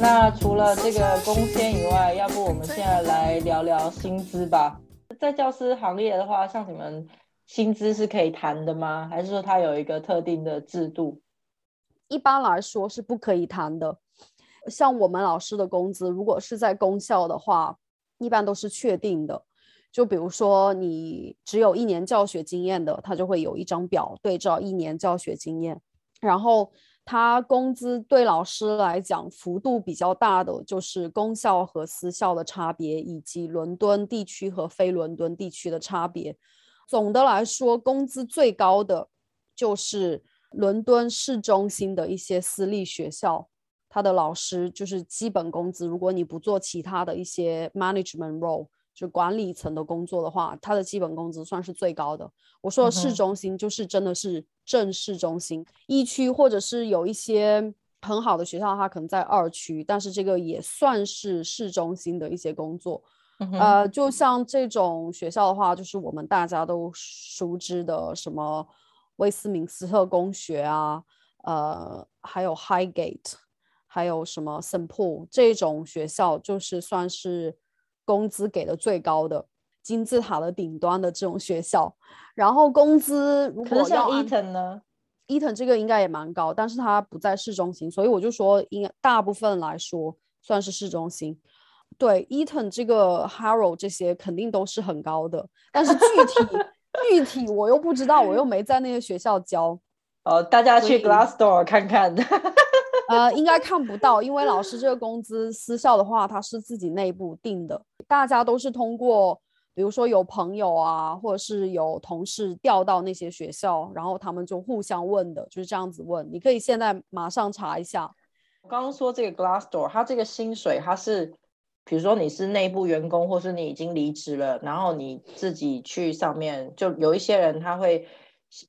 那除了这个工签以外，要不我们现在来聊聊薪资吧。在教师行业的话，像你们薪资是可以谈的吗？还是说它有一个特定的制度？一般来说是不可以谈的。像我们老师的工资，如果是在公校的话，一般都是确定的。就比如说你只有一年教学经验的，他就会有一张表对照一年教学经验，然后。他工资对老师来讲幅度比较大的，就是公校和私校的差别，以及伦敦地区和非伦敦地区的差别。总的来说，工资最高的就是伦敦市中心的一些私立学校，他的老师就是基本工资，如果你不做其他的一些 management role。就管理层的工作的话，他的基本工资算是最高的。我说的市中心就是真的是正市中心，一区或者是有一些很好的学校，它可能在二区，但是这个也算是市中心的一些工作。呃，就像这种学校的话，就是我们大家都熟知的什么威斯敏斯特公学啊，呃，还有 Highgate，还有什么 St Paul 这种学校，就是算是。工资给的最高的金字塔的顶端的这种学校，然后工资如果像 Eton 呢，Eton 这个应该也蛮高，但是它不在市中心，所以我就说应该大部分来说算是市中心。对，Eton 这个 Harrow 这些肯定都是很高的，但是具体 具体我又不知道，我又没在那些学校教。哦，大家去 Glassdoor 看看。呃，应该看不到，因为老师这个工资，私校的话，他是自己内部定的，大家都是通过，比如说有朋友啊，或者是有同事调到那些学校，然后他们就互相问的，就是这样子问。你可以现在马上查一下。刚刚说这个 Glassdoor，它这个薪水，它是，比如说你是内部员工，或是你已经离职了，然后你自己去上面，就有一些人他会。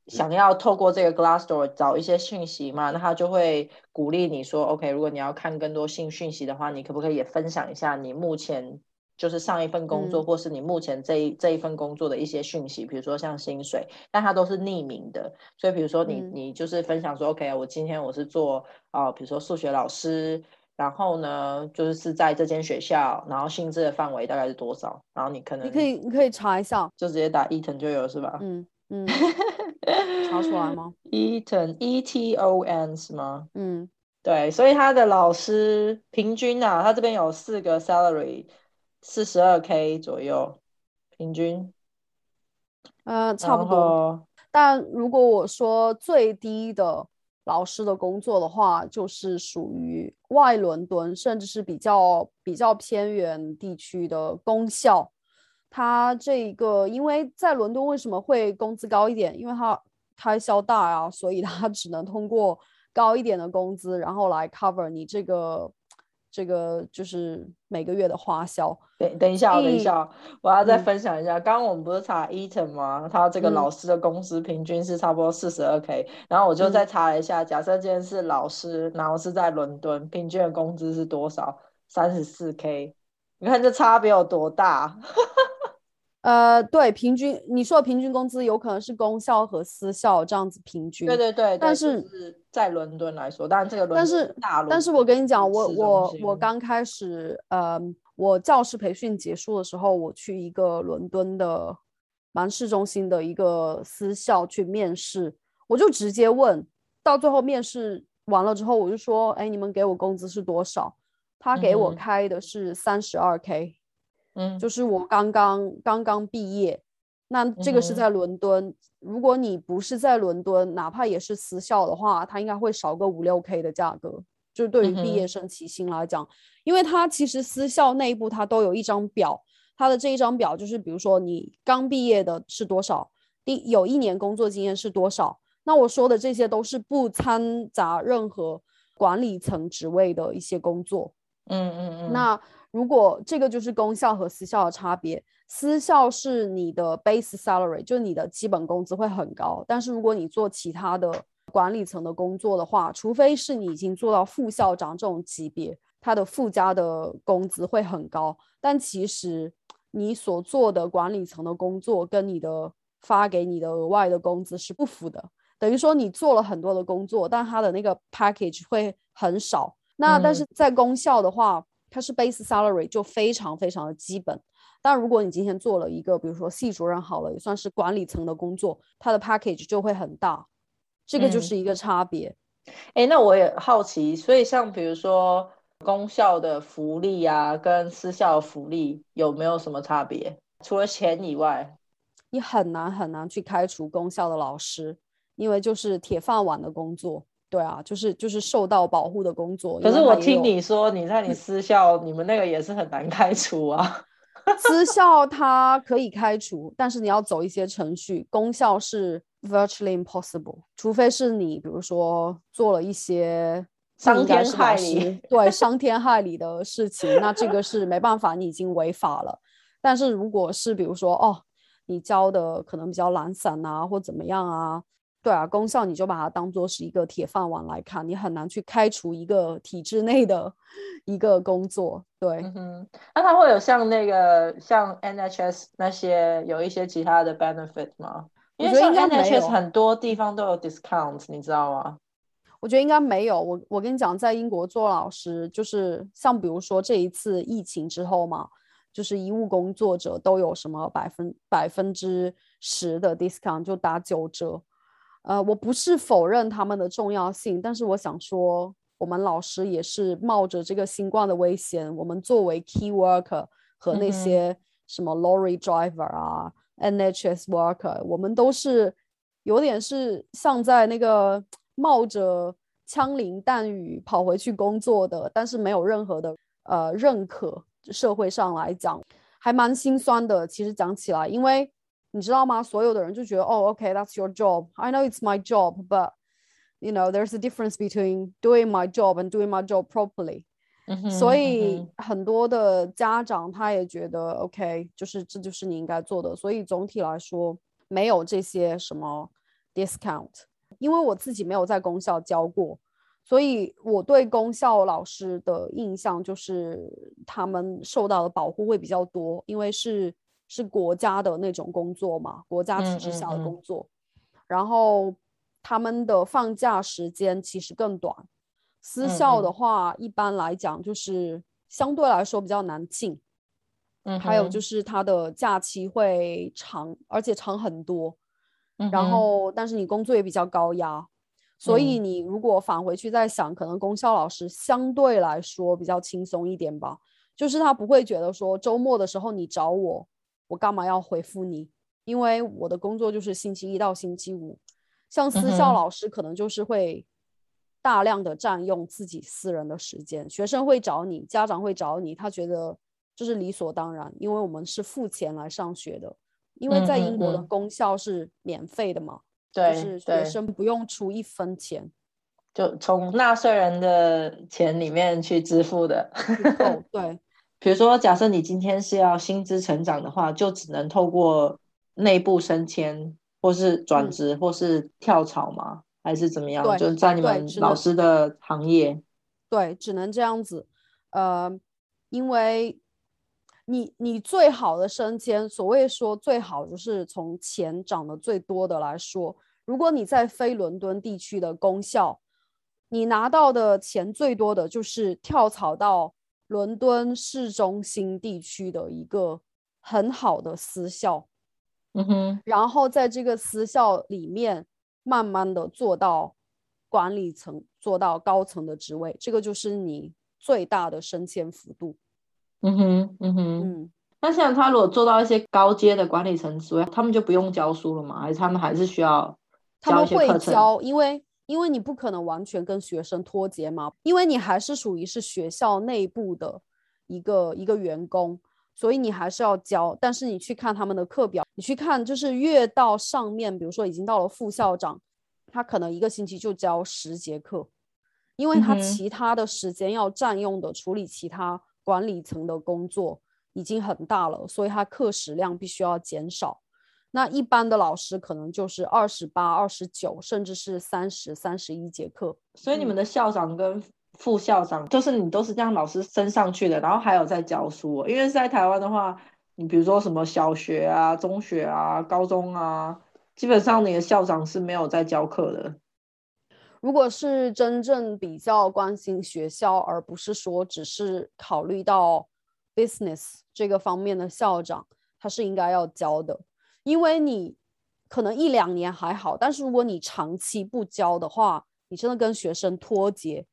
想要透过这个 Glassdoor 找一些讯息嘛？那他就会鼓励你说：“OK，如果你要看更多新讯息的话，你可不可以也分享一下你目前就是上一份工作，或是你目前这一这一份工作的一些讯息？比如说像薪水，但它都是匿名的。所以比如说你你就是分享说：OK，我今天我是做啊，比如说数学老师，然后呢就是是在这间学校，然后薪资的范围大概是多少？然后你可能你可以你可以查一下，就直接打 Eton 就有是吧？嗯。嗯，查出来吗？Eton E T O N 是吗？嗯，对，所以他的老师平均啊，他这边有四个 salary，四十二 K 左右，平均。呃，差不多。但如果我说最低的老师的工作的话，就是属于外伦敦，甚至是比较比较偏远地区的公校。他这个，因为在伦敦为什么会工资高一点？因为他开销大啊，所以他只能通过高一点的工资，然后来 cover 你这个这个就是每个月的花销。等等一下，等一下，我要再分享一下。刚刚我们不是查 Eton 吗？他这个老师的工资平均是差不多四十二 K，然后我就再查了一下，假设今天是老师，然后是在伦敦，平均的工资是多少？三十四 K。你看这差别有多大？呃，对，平均你说的平均工资有可能是公校和私校这样子平均。对对对，但是在伦敦来说，当然这个但是大但是我跟你讲，我我我刚开始，呃，我教师培训结束的时候，我去一个伦敦的蛮市中心的一个私校去面试，我就直接问，到最后面试完了之后，我就说，哎，你们给我工资是多少？他给我开的是三十二 K。嗯，就是我刚刚刚刚毕业，那这个是在伦敦。如果你不是在伦敦，哪怕也是私校的话，它应该会少个五六 K 的价格。就是对于毕业生起薪来讲，因为它其实私校内部它都有一张表，它的这一张表就是比如说你刚毕业的是多少，第有一年工作经验是多少。那我说的这些都是不掺杂任何管理层职位的一些工作。嗯嗯嗯，那。如果这个就是公校和私校的差别，私校是你的 base salary，就是你的基本工资会很高。但是如果你做其他的管理层的工作的话，除非是你已经做到副校长这种级别，他的附加的工资会很高。但其实你所做的管理层的工作跟你的发给你的额外的工资是不符的，等于说你做了很多的工作，但他的那个 package 会很少。那但是在公校的话，它是 base salary 就非常非常的基本。但如果你今天做了一个，比如说系主任好了，也算是管理层的工作，它的 package 就会很大，这个就是一个差别。哎，那我也好奇，所以像比如说公校的福利啊，跟私校福利有没有什么差别？除了钱以外，你很难很难去开除公校的老师，因为就是铁饭碗的工作。对啊，就是就是受到保护的工作。可是我听你说，你在你私校，你们那个也是很难开除啊。私校它可以开除，但是你要走一些程序。公校是 virtually impossible，除非是你，比如说做了一些伤天害理，对伤天害理的事情，那这个是没办法，你已经违法了。但是如果是比如说哦，你教的可能比较懒散啊，或怎么样啊？对啊，功效你就把它当做是一个铁饭碗来看，你很难去开除一个体制内的一个工作。对，那它会有像那个像 NHS 那些有一些其他的 benefit 吗？因为像 NHS 很多地方都有 discount，你知道吗？我觉得应该没有。我我跟你讲，在英国做老师，就是像比如说这一次疫情之后嘛，就是医务工作者都有什么百分百分之十的 discount，就打九折。呃，我不是否认他们的重要性，但是我想说，我们老师也是冒着这个新冠的危险。我们作为 key worker 和那些什么 lorry driver 啊，NHS worker，我们都是有点是像在那个冒着枪林弹雨跑回去工作的，但是没有任何的呃认可。社会上来讲，还蛮心酸的。其实讲起来，因为。你知道吗？所有的人就觉得，哦，OK，that's your job. I know it's my job, but you know there's a difference between doing my job and doing my job properly. 所以很多的家长他也觉得，OK，就是这就是你应该做的。所以总体来说，没有这些什么 discount。因为我自己没有在公校教过，所以我对公校老师的印象就是他们受到的保护会比较多，因为是。是国家的那种工作嘛，国家体制下的工作，然后他们的放假时间其实更短。私校的。话，一般来讲就是相对来说比较难进，嗯，还有就。是他的假期会长，而且长很多。然后，但是你工作也比较高压，所以你如果返回去再想，可能公校老师相对来说比较轻松一点吧，就是他不会觉得说周末的时候你找我。我干嘛要回复你？因为我的工作就是星期一到星期五。像私校老师可能就是会大量的占用自己私人的时间，学生会找你，家长会找你，他觉得这是理所当然，因为我们是付钱来上学的。因为在英国的公校是免费的嘛，就是学生不用出一分钱，就从纳税人的钱里面去支付的。对。比如说，假设你今天是要薪资成长的话，就只能透过内部升迁，或是转职，或是跳槽吗？还是怎么样？就是在你们老师的行业，对，只能这样子。呃，因为你你最好的升迁，所谓说最好就是从钱涨得最多的来说，如果你在非伦敦地区的公校，你拿到的钱最多的就是跳槽到。伦敦市中心地区的一个很好的私校，嗯哼，然后在这个私校里面，慢慢的做到管理层，做到高层的职位，这个就是你最大的升迁幅度。嗯哼，嗯哼，嗯。那像他如果做到一些高阶的管理层职位，他们就不用教书了吗？还是他们还是需要教一些课程？因为。因为你不可能完全跟学生脱节嘛，因为你还是属于是学校内部的一个一个员工，所以你还是要教。但是你去看他们的课表，你去看就是越到上面，比如说已经到了副校长，他可能一个星期就教十节课，因为他其他的时间要占用的处理其他管理层的工作已经很大了，所以他课时量必须要减少。那一般的老师可能就是二十八、二十九，甚至是三十三十一节课。所以你们的校长跟副校长，就是你都是这样老师升上去的，然后还有在教书。因为在台湾的话，你比如说什么小学啊、中学啊、高中啊，基本上你的校长是没有在教课的。如果是真正比较关心学校，而不是说只是考虑到 business 这个方面的校长，他是应该要教的。因为你可能一两年还好，但是如果你长期不教的话，你真的跟学生脱节，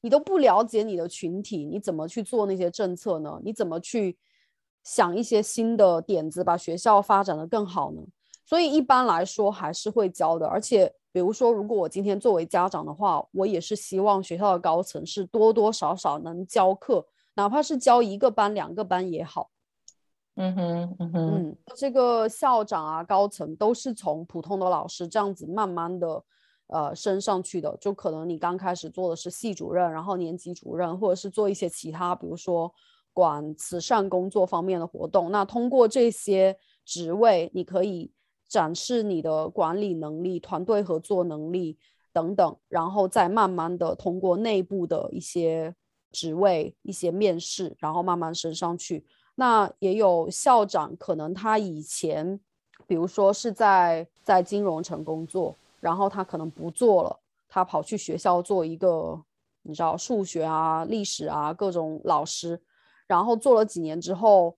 你都不了解你的群体，你怎么去做那些政策呢？你怎么去想一些新的点子，把学校发展的更好呢？所以一般来说还是会教的，而且。比如说，如果我今天作为家长的话，我也是希望学校的高层是多多少少能教课，哪怕是教一个班、两个班也好。嗯哼，嗯哼，嗯，这个校长啊，高层都是从普通的老师这样子慢慢的呃升上去的。就可能你刚开始做的是系主任，然后年级主任，或者是做一些其他，比如说管慈善工作方面的活动。那通过这些职位，你可以。展示你的管理能力、团队合作能力等等，然后再慢慢的通过内部的一些职位、一些面试，然后慢慢升上去。那也有校长，可能他以前，比如说是在在金融城工作，然后他可能不做了，他跑去学校做一个，你知道数学啊、历史啊各种老师，然后做了几年之后。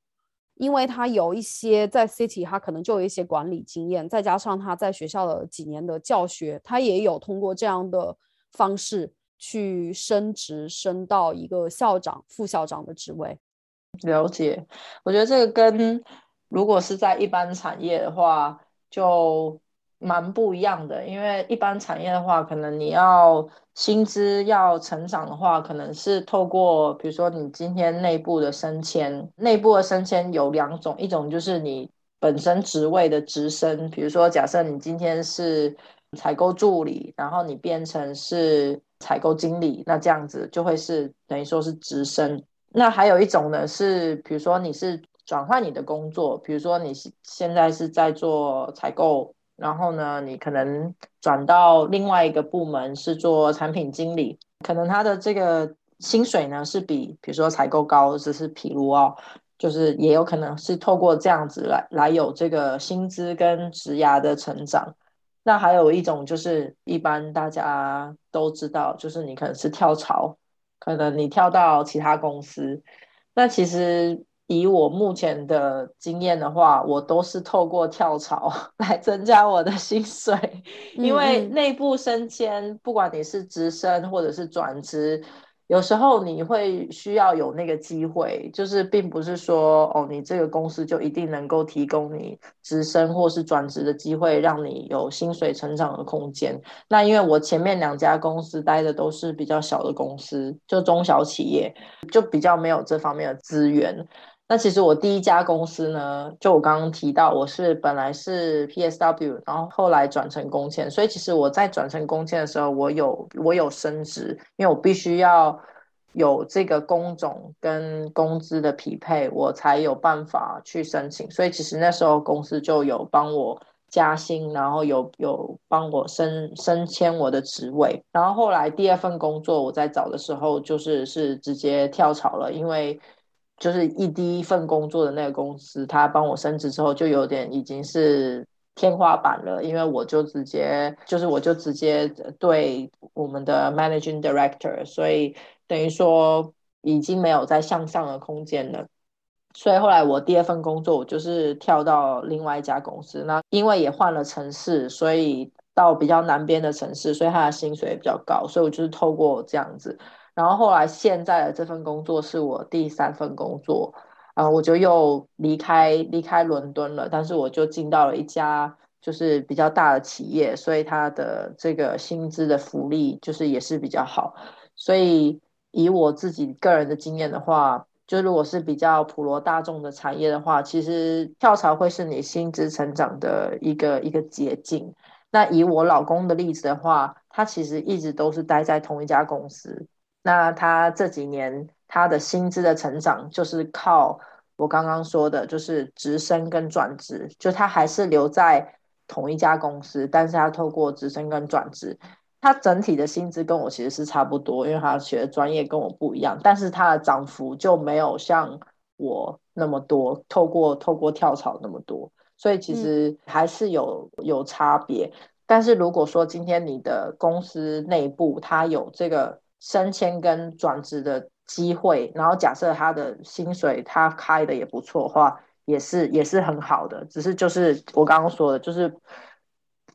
因为他有一些在 City，他可能就有一些管理经验，再加上他在学校的几年的教学，他也有通过这样的方式去升职，升到一个校长、副校长的职位。了解，我觉得这个跟如果是在一般产业的话，就。蛮不一样的，因为一般产业的话，可能你要薪资要成长的话，可能是透过，比如说你今天内部的升迁，内部的升迁有两种，一种就是你本身职位的直升，比如说假设你今天是采购助理，然后你变成是采购经理，那这样子就会是等于说是直升。那还有一种呢，是比如说你是转换你的工作，比如说你现在是在做采购。然后呢，你可能转到另外一个部门是做产品经理，可能他的这个薪水呢是比，比如说采购高，只是譬如哦，就是也有可能是透过这样子来来有这个薪资跟职涯的成长。那还有一种就是一般大家都知道，就是你可能是跳槽，可能你跳到其他公司，那其实。以我目前的经验的话，我都是透过跳槽 来增加我的薪水，因为内部升迁，不管你是直升或者是转职，有时候你会需要有那个机会，就是并不是说哦，你这个公司就一定能够提供你直升或是转职的机会，让你有薪水成长的空间。那因为我前面两家公司待的都是比较小的公司，就中小企业，就比较没有这方面的资源。那其实我第一家公司呢，就我刚刚提到，我是本来是 PSW，然后后来转成工签，所以其实我在转成工签的时候，我有我有升职，因为我必须要有这个工种跟工资的匹配，我才有办法去申请。所以其实那时候公司就有帮我加薪，然后有有帮我升升迁我的职位。然后后来第二份工作我在找的时候，就是是直接跳槽了，因为。就是一第一份工作的那个公司，他帮我升职之后，就有点已经是天花板了，因为我就直接就是我就直接对我们的 managing director，所以等于说已经没有再向上的空间了。所以后来我第二份工作，我就是跳到另外一家公司，那因为也换了城市，所以到比较南边的城市，所以他的薪水也比较高，所以我就是透过这样子。然后后来现在的这份工作是我第三份工作，啊，我就又离开离开伦敦了，但是我就进到了一家就是比较大的企业，所以它的这个薪资的福利就是也是比较好。所以以我自己个人的经验的话，就如果是比较普罗大众的产业的话，其实跳槽会是你薪资成长的一个一个捷径。那以我老公的例子的话，他其实一直都是待在同一家公司。那他这几年他的薪资的成长，就是靠我刚刚说的，就是直升跟转职，就他还是留在同一家公司，但是他透过直升跟转职，他整体的薪资跟我其实是差不多，因为他学的专业跟我不一样，但是他的涨幅就没有像我那么多，透过透过跳槽那么多，所以其实还是有有差别。但是如果说今天你的公司内部它有这个升迁跟转职的机会，然后假设他的薪水他开的也不错的话，也是也是很好的。只是就是我刚刚说的，就是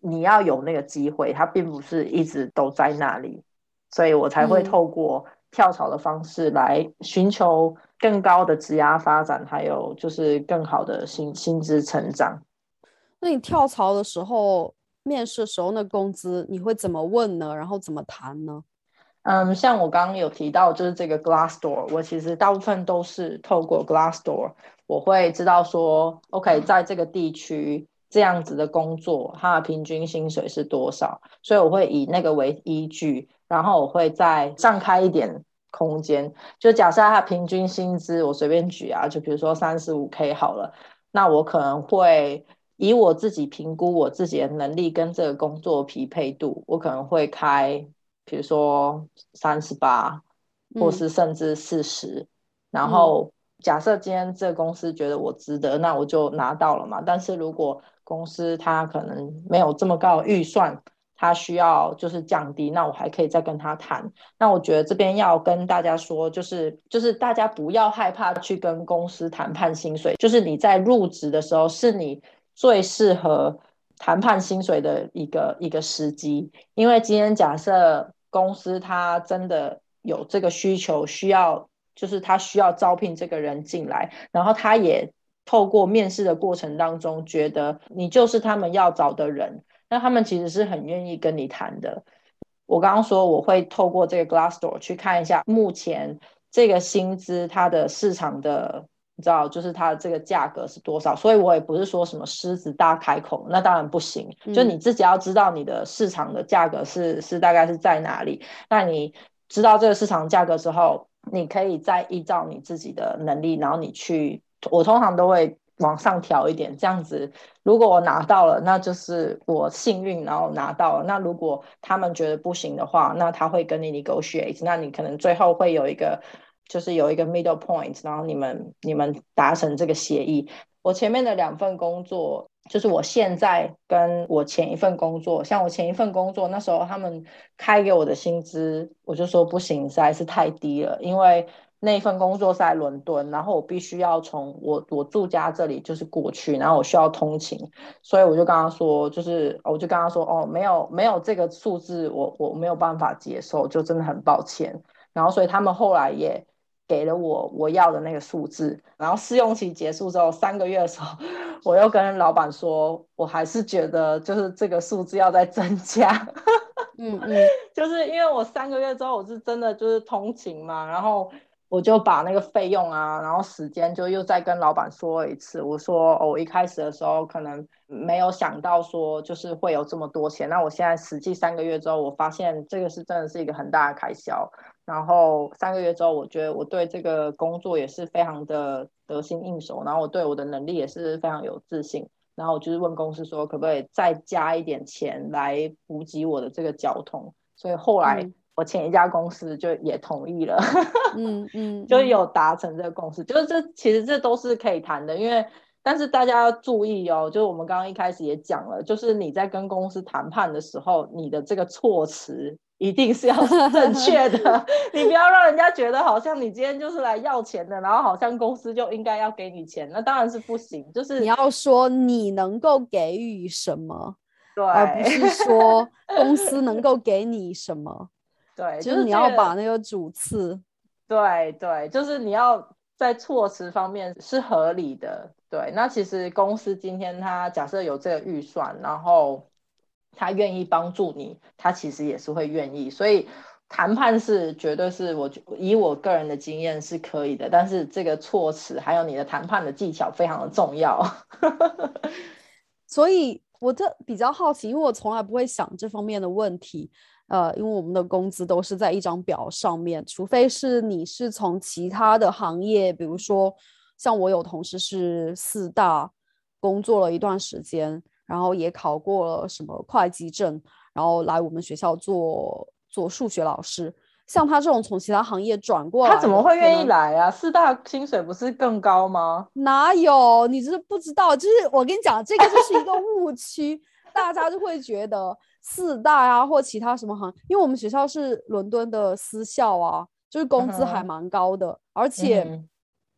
你要有那个机会，它并不是一直都在那里，所以我才会透过跳槽的方式来寻求更高的职涯发展，还有就是更好的薪薪资成长。那你跳槽的时候，面试时候那工资你会怎么问呢？然后怎么谈呢？嗯，像我刚刚有提到，就是这个 Glassdoor，我其实大部分都是透过 Glassdoor，我会知道说，OK，在这个地区这样子的工作，它的平均薪水是多少，所以我会以那个为依据，然后我会再上开一点空间，就假设它平均薪资，我随便举啊，就比如说三十五 K 好了，那我可能会。以我自己评估我自己的能力跟这个工作匹配度，我可能会开，比如说三十八，或是甚至四十。然后假设今天这个公司觉得我值得，那我就拿到了嘛。但是如果公司它可能没有这么高的预算，它需要就是降低，那我还可以再跟他谈。那我觉得这边要跟大家说，就是就是大家不要害怕去跟公司谈判薪水，就是你在入职的时候是你。最适合谈判薪水的一个一个时机，因为今天假设公司他真的有这个需求，需要就是他需要招聘这个人进来，然后他也透过面试的过程当中觉得你就是他们要找的人，那他们其实是很愿意跟你谈的。我刚刚说我会透过这个 Glassdoor 去看一下目前这个薪资它的市场的。你知道，就是它的这个价格是多少，所以我也不是说什么狮子大开口，那当然不行。就你自己要知道你的市场的价格是是大概是在哪里。那你知道这个市场价格之后，你可以再依照你自己的能力，然后你去，我通常都会往上调一点，这样子。如果我拿到了，那就是我幸运，然后拿到了。那如果他们觉得不行的话，那他会跟你 negotiate，那你可能最后会有一个。就是有一个 middle point，然后你们你们达成这个协议。我前面的两份工作，就是我现在跟我前一份工作，像我前一份工作那时候他们开给我的薪资，我就说不行，实在是太低了，因为那份工作在伦敦，然后我必须要从我我住家这里就是过去，然后我需要通勤，所以我就跟他说，就是我就跟他说，哦，没有没有这个数字，我我没有办法接受，就真的很抱歉。然后所以他们后来也。给了我我要的那个数字，然后试用期结束之后三个月的时候，我又跟老板说，我还是觉得就是这个数字要再增加。嗯嗯，就是因为我三个月之后我是真的就是通勤嘛，然后我就把那个费用啊，然后时间就又再跟老板说一次。我说哦，我一开始的时候可能没有想到说就是会有这么多钱，那我现在实际三个月之后，我发现这个是真的是一个很大的开销。然后三个月之后，我觉得我对这个工作也是非常的得心应手，然后我对我的能力也是非常有自信。然后我就是问公司说，可不可以再加一点钱来补给我的这个交通？所以后来我前一家公司就也同意了，嗯 嗯，就有达成这个共识。就是这其实这都是可以谈的，因为但是大家要注意哦，就是我们刚刚一开始也讲了，就是你在跟公司谈判的时候，你的这个措辞。一定是要 正确的，你不要让人家觉得好像你今天就是来要钱的，然后好像公司就应该要给你钱，那当然是不行。就是 你要说你能够给予什么，对，而不是说公司能够给你什么，对，就是你要把那个主次，对对，就是你要在措辞方面是合理的，对。那其实公司今天他假设有这个预算，然后。他愿意帮助你，他其实也是会愿意，所以谈判是绝对是我以我个人的经验是可以的，但是这个措辞还有你的谈判的技巧非常的重要。所以我这比较好奇，因为我从来不会想这方面的问题，呃，因为我们的工资都是在一张表上面，除非是你是从其他的行业，比如说像我有同事是四大工作了一段时间。然后也考过了什么会计证，然后来我们学校做做数学老师。像他这种从其他行业转过来，他怎么会愿意来啊？四大薪水不是更高吗？哪有？你是不知道，就是我跟你讲，这个就是一个误区，大家就会觉得四大啊或其他什么行，因为我们学校是伦敦的私校啊，就是工资还蛮高的，而且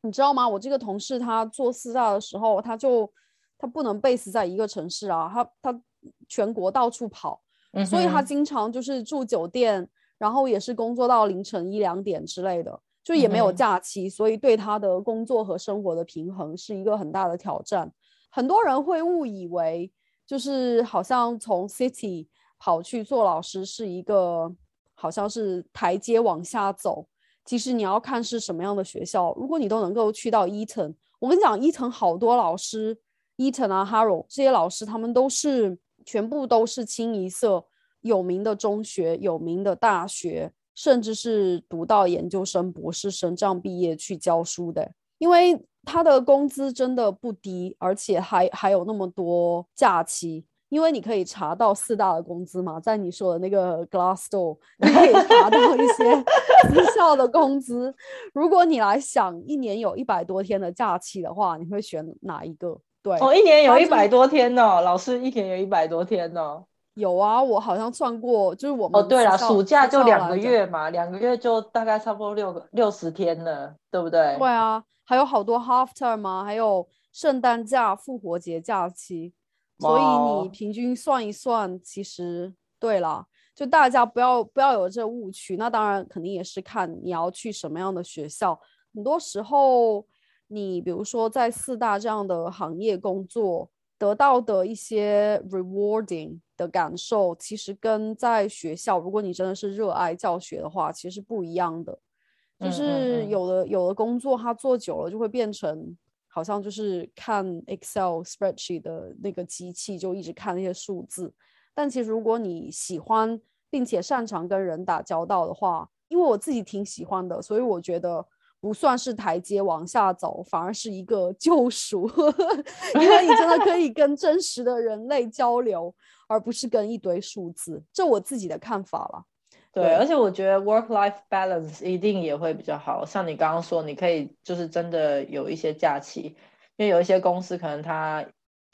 你知道吗？我这个同事他做四大的时候，他就他不能 base 在一个城市啊，他他全国到处跑，所以他经常就是住酒店，然后也是工作到凌晨一两点之类的。就也没有假期，所以对他的工作和生活的平衡是一个很大的挑战。很多人会误以为，就是好像从 city 跑去做老师是一个好像是台阶往下走。其实你要看是什么样的学校。如果你都能够去到伊藤，我跟你讲，伊藤好多老师，伊藤啊、Harrow 这些老师，他们都是全部都是清一色有名的中学、有名的大学。甚至是读到研究生、博士生这样毕业去教书的，因为他的工资真的不低，而且还还有那么多假期。因为你可以查到四大的工资嘛，在你说的那个 Glassdoor，你可以查到一些 私校的工资。如果你来想一年有一百多天的假期的话，你会选哪一个？对，哦，一年有一百多天呢，老师一年有一百多天呢。有啊，我好像算过，就是我们哦，对了，暑假就两个月嘛，两个月就大概差不多六个六十天了，对不对？对啊，还有好多 half term 吗？还有圣诞假、复活节假期，所以你平均算一算，其实对了，就大家不要不要有这误区。那当然肯定也是看你要去什么样的学校，很多时候你比如说在四大这样的行业工作。得到的一些 rewarding 的感受，其实跟在学校，如果你真的是热爱教学的话，其实不一样的。就是有的有的工作，它做久了就会变成好像就是看 Excel spreadsheet 的那个机器，就一直看那些数字。但其实如果你喜欢并且擅长跟人打交道的话，因为我自己挺喜欢的，所以我觉得。不算是台阶往下走，反而是一个救赎，因为你真的可以跟真实的人类交流，而不是跟一堆数字。这我自己的看法了。对，而且我觉得 work life balance 一定也会比较好。像你刚刚说，你可以就是真的有一些假期，因为有一些公司可能它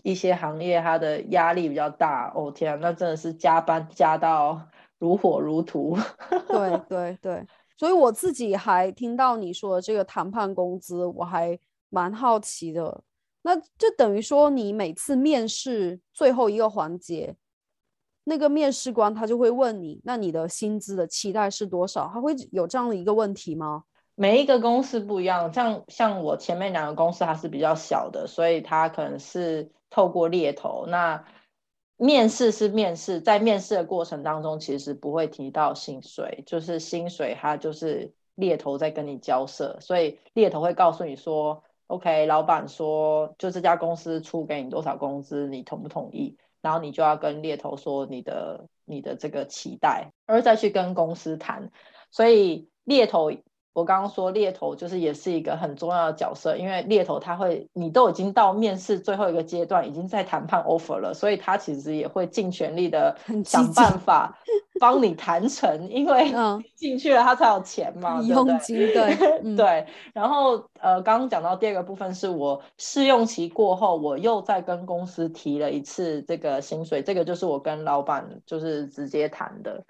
一些行业它的压力比较大。哦天，那真的是加班加到如火如荼。对对对。所以我自己还听到你说这个谈判工资，我还蛮好奇的。那就等于说，你每次面试最后一个环节，那个面试官他就会问你，那你的薪资的期待是多少？他会有这样的一个问题吗？每一个公司不一样，像像我前面两个公司还是比较小的，所以他可能是透过猎头那。面试是面试，在面试的过程当中，其实不会提到薪水，就是薪水它就是猎头在跟你交涉，所以猎头会告诉你说，OK，老板说就这家公司出给你多少工资，你同不同意？然后你就要跟猎头说你的你的这个期待，而再去跟公司谈，所以猎头。我刚刚说猎头就是也是一个很重要的角色，因为猎头他会，你都已经到面试最后一个阶段，已经在谈判 offer 了，所以他其实也会尽全力的想办法帮你谈成，因为 进去了他才有钱嘛，对不对？对 对。然后呃，刚刚讲到第二个部分是我试用期过后，我又再跟公司提了一次这个薪水，这个就是我跟老板就是直接谈的。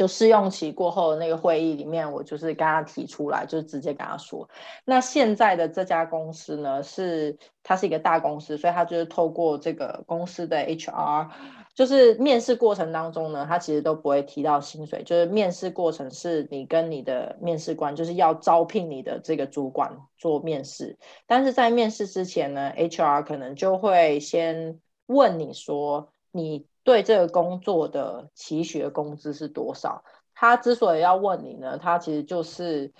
就试用期过后那个会议里面，我就是跟他提出来，就是直接跟他说，那现在的这家公司呢，是它是一个大公司，所以他就是透过这个公司的 HR，就是面试过程当中呢，他其实都不会提到薪水，就是面试过程是你跟你的面试官就是要招聘你的这个主管做面试，但是在面试之前呢，HR 可能就会先问你说你。对这个工作的期许工资是多少？他之所以要问你呢，他其实就是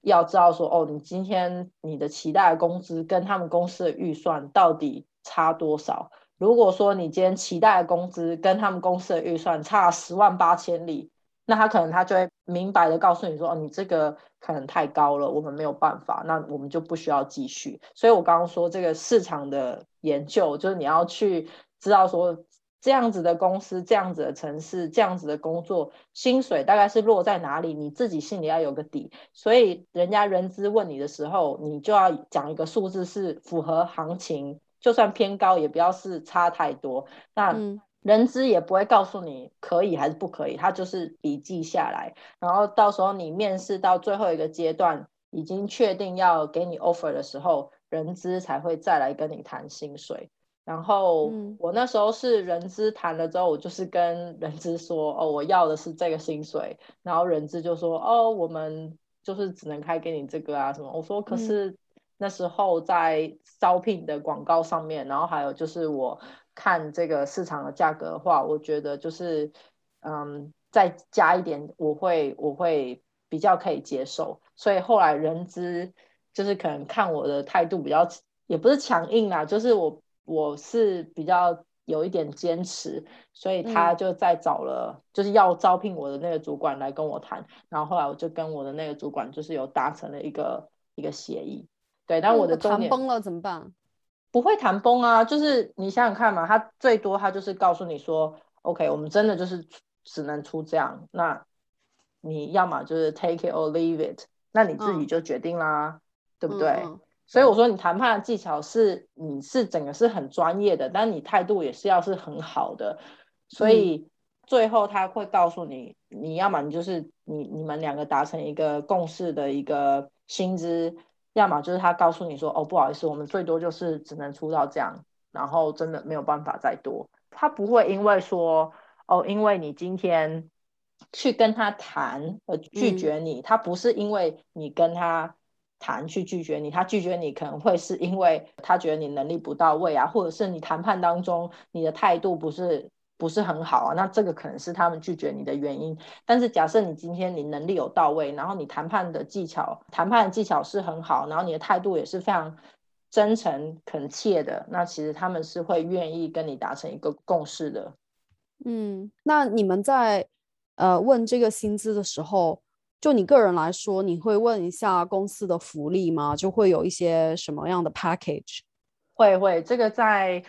要知道说，哦，你今天你的期待的工资跟他们公司的预算到底差多少？如果说你今天期待的工资跟他们公司的预算差十万八千里，那他可能他就会明白的告诉你说，哦，你这个可能太高了，我们没有办法，那我们就不需要继续。所以我刚刚说这个市场的研究，就是你要去知道说。这样子的公司，这样子的城市，这样子的工作，薪水大概是落在哪里？你自己心里要有个底。所以人家人资问你的时候，你就要讲一个数字是符合行情，就算偏高也不要是差太多。那人资也不会告诉你可以还是不可以，他就是笔记下来，然后到时候你面试到最后一个阶段，已经确定要给你 offer 的时候，人资才会再来跟你谈薪水。然后我那时候是人资谈了之后，我就是跟人资说，哦，我要的是这个薪水，然后人资就说，哦，我们就是只能开给你这个啊什么。我说，可是那时候在招聘的广告上面，然后还有就是我。看这个市场的价格的话，我觉得就是，嗯，再加一点，我会我会比较可以接受。所以后来人资就是可能看我的态度比较，也不是强硬啦，就是我我是比较有一点坚持，所以他就再找了就是要招聘我的那个主管来跟我谈。然后后来我就跟我的那个主管就是有达成了一个一个协议。对，但我的谈崩了怎么办？不会谈崩啊，就是你想想看嘛，他最多他就是告诉你说，OK，我们真的就是只能出这样，那你要么就是 take it or leave it，那你自己就决定啦，对不对？所以我说你谈判的技巧是你是整个是很专业的，但你态度也是要是很好的，所以最后他会告诉你，你要么你就是你你们两个达成一个共识的一个薪资。要么就是他告诉你说，哦，不好意思，我们最多就是只能出到这样，然后真的没有办法再多。他不会因为说，哦，因为你今天去跟他谈而拒绝你，他不是因为你跟他谈去拒绝你，他拒绝你可能会是因为他觉得你能力不到位啊，或者是你谈判当中你的态度不是。不是很好啊，那这个可能是他们拒绝你的原因。但是假设你今天你能力有到位，然后你谈判的技巧，谈判的技巧是很好，然后你的态度也是非常真诚恳切的，那其实他们是会愿意跟你达成一个共识的。嗯，那你们在呃问这个薪资的时候，就你个人来说，你会问一下公司的福利吗？就会有一些什么样的 package？会会，这个在。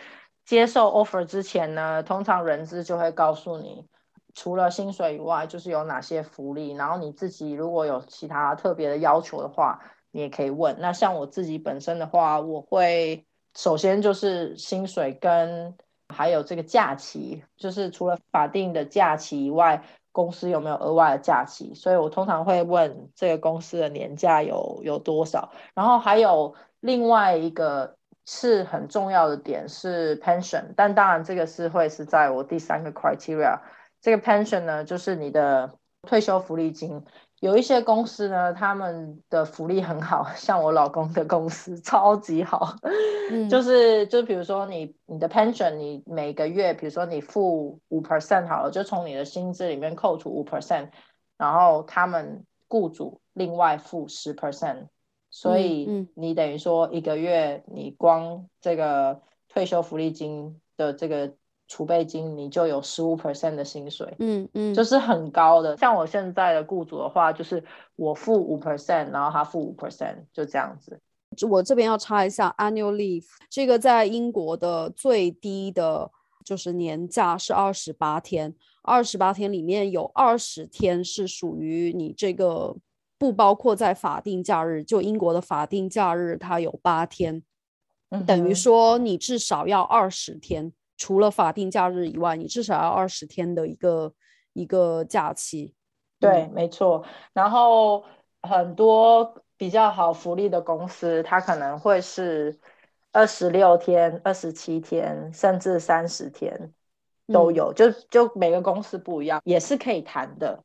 接受 offer 之前呢，通常人资就会告诉你，除了薪水以外，就是有哪些福利。然后你自己如果有其他特别的要求的话，你也可以问。那像我自己本身的话，我会首先就是薪水跟还有这个假期，就是除了法定的假期以外，公司有没有额外的假期？所以我通常会问这个公司的年假有有多少。然后还有另外一个。是很重要的点是 pension，但当然这个是会是在我第三个 criteria。这个 pension 呢，就是你的退休福利金。有一些公司呢，他们的福利很好，像我老公的公司超级好，就是就比如说你你的 pension，你每个月比如说你付五 percent 好了，就从你的薪资里面扣除五 percent，然后他们雇主另外付十 percent。所以你等于说一个月，你光这个退休福利金的这个储备金，你就有十五 percent 的薪水，嗯嗯，就是很高的。像我现在的雇主的话，就是我付五 percent，然后他付五 percent，就这样子。我这边要插一下 annual leave，这个在英国的最低的就是年假是二十八天，二十八天里面有二十天是属于你这个。不包括在法定假日，就英国的法定假日，它有八天，等于说你至少要二十天，除了法定假日以外，你至少要二十天的一个一个假期。对，没错。然后很多比较好福利的公司，它可能会是二十六天、二十七天，甚至三十天都有，就就每个公司不一样，也是可以谈的。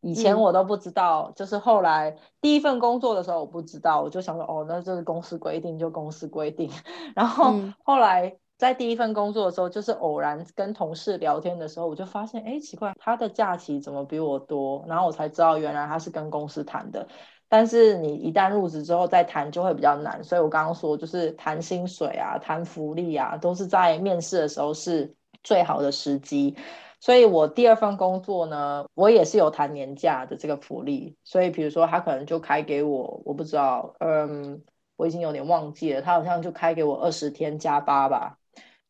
以前我都不知道，就是后来第一份工作的时候我不知道，我就想说哦，那这是公司规定就公司规定。然后后来在第一份工作的时候，就是偶然跟同事聊天的时候，我就发现哎奇怪，他的假期怎么比我多？然后我才知道原来他是跟公司谈的。但是你一旦入职之后再谈就会比较难，所以我刚刚说就是谈薪水啊、谈福利啊，都是在面试的时候是最好的时机。所以我第二份工作呢，我也是有谈年假的这个福利。所以比如说他可能就开给我，我不知道，嗯，我已经有点忘记了，他好像就开给我二十天加八吧。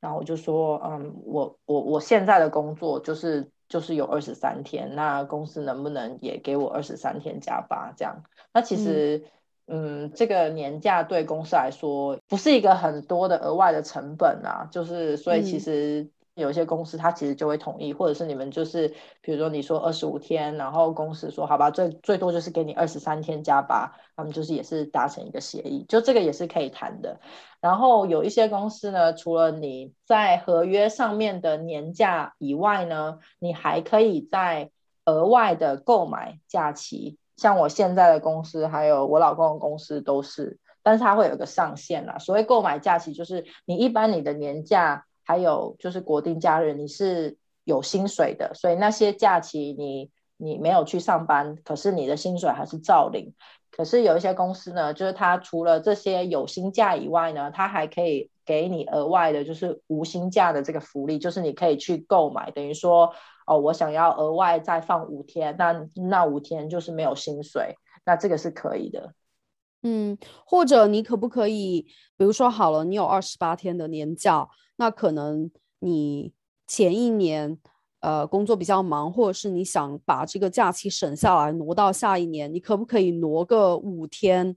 然后我就说，嗯，我我我现在的工作就是就是有二十三天，那公司能不能也给我二十三天加八这样？那其实，嗯，这个年假对公司来说不是一个很多的额外的成本啊，就是所以其实。有些公司它其实就会同意，或者是你们就是比如说你说二十五天，然后公司说好吧，最最多就是给你二十三天加八，他们就是也是达成一个协议，就这个也是可以谈的。然后有一些公司呢，除了你在合约上面的年假以外呢，你还可以在额外的购买假期。像我现在的公司，还有我老公的公司都是，但是它会有个上限啦。所谓购买假期，就是你一般你的年假。还有就是国定假日，你是有薪水的，所以那些假期你你没有去上班，可是你的薪水还是照领。可是有一些公司呢，就是它除了这些有薪假以外呢，它还可以给你额外的，就是无薪假的这个福利，就是你可以去购买，等于说哦，我想要额外再放五天，那那五天就是没有薪水，那这个是可以的。嗯，或者你可不可以，比如说好了，你有二十八天的年假。那可能你前一年呃工作比较忙，或者是你想把这个假期省下来挪到下一年，你可不可以挪个五天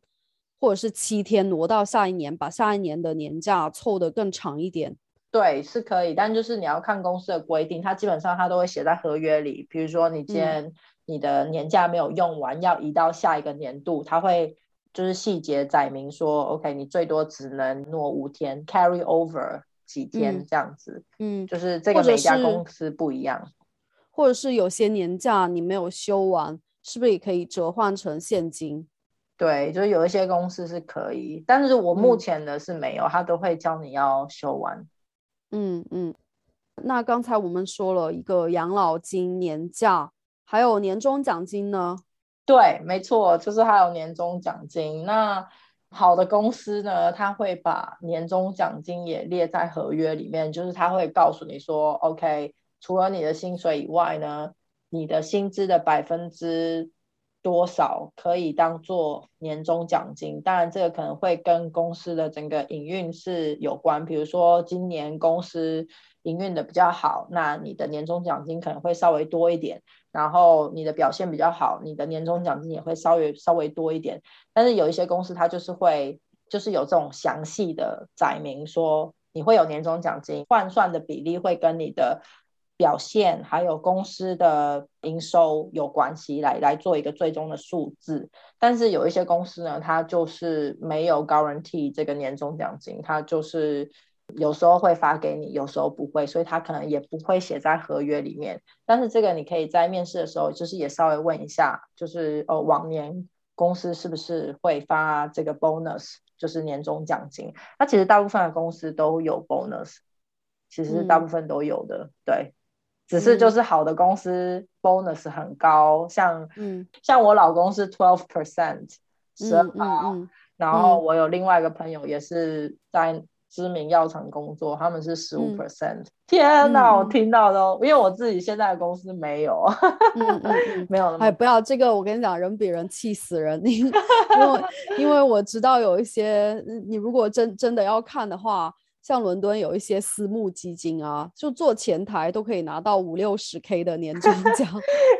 或者是七天挪到下一年，把下一年的年假凑得更长一点？对，是可以，但就是你要看公司的规定，它基本上它都会写在合约里。比如说你今天你的年假没有用完，要移到下一个年度，它会就是细节载明说，OK，你最多只能挪五天，carry over。几天这样子，嗯，就是这个每家公司不一样，或者是有些年假你没有休完，是不是也可以折换成现金？对，就是有一些公司是可以，但是我目前的是没有，他都会教你要休完。嗯嗯，那刚才我们说了一个养老金、年假，还有年终奖金呢？对，没错，就是还有年终奖金。那好的公司呢，他会把年终奖金也列在合约里面，就是他会告诉你说，OK，除了你的薪水以外呢，你的薪资的百分之多少可以当做年终奖金。当然，这个可能会跟公司的整个营运是有关。比如说，今年公司营运的比较好，那你的年终奖金可能会稍微多一点。然后你的表现比较好，你的年终奖金也会稍微稍微多一点。但是有一些公司它就是会，就是有这种详细的载明说你会有年终奖金，换算的比例会跟你的表现还有公司的营收有关系，来来做一个最终的数字。但是有一些公司呢，它就是没有 guarantee 这个年终奖金，它就是。有时候会发给你，有时候不会，所以他可能也不会写在合约里面。但是这个你可以在面试的时候，就是也稍微问一下，就是哦，往年公司是不是会发这个 bonus，就是年终奖金？那其实大部分的公司都有 bonus，其实大部分都有的，对。只是就是好的公司 bonus 很高，像嗯，像我老公是 twelve percent，十二趴，然后我有另外一个朋友也是在。知名药厂工作，他们是十五 percent。天哪，我听到都，因为我自己现在的公司没有，没有了。哎，不要这个，我跟你讲，人比人气死人。因为 因为我知道有一些，你如果真真的要看的话，像伦敦有一些私募基金啊，就做前台都可以拿到五六十 k 的年终奖，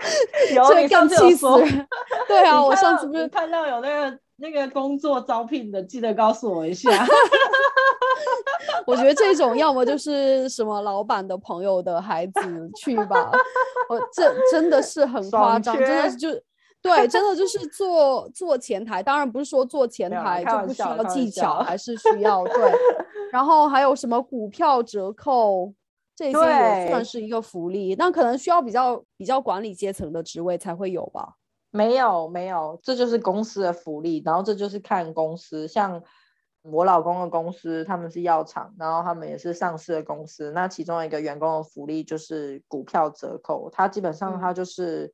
所以更气死人。对啊，我上次不是看到有那个那个工作招聘的，记得告诉我一下。我觉得这种要么就是什么老板的朋友的孩子去吧，我这真的是很夸张，真的是就对，真的就是做做前台，当然不是说做前台就不需要技巧，还是需要对。然后还有什么股票折扣，这些也算是一个福利，那可能需要比较比较管理阶层的职位才会有吧？没有没有，这就是公司的福利，然后这就是看公司，像。我老公的公司，他们是药厂，然后他们也是上市的公司。那其中一个员工的福利就是股票折扣，它基本上它就是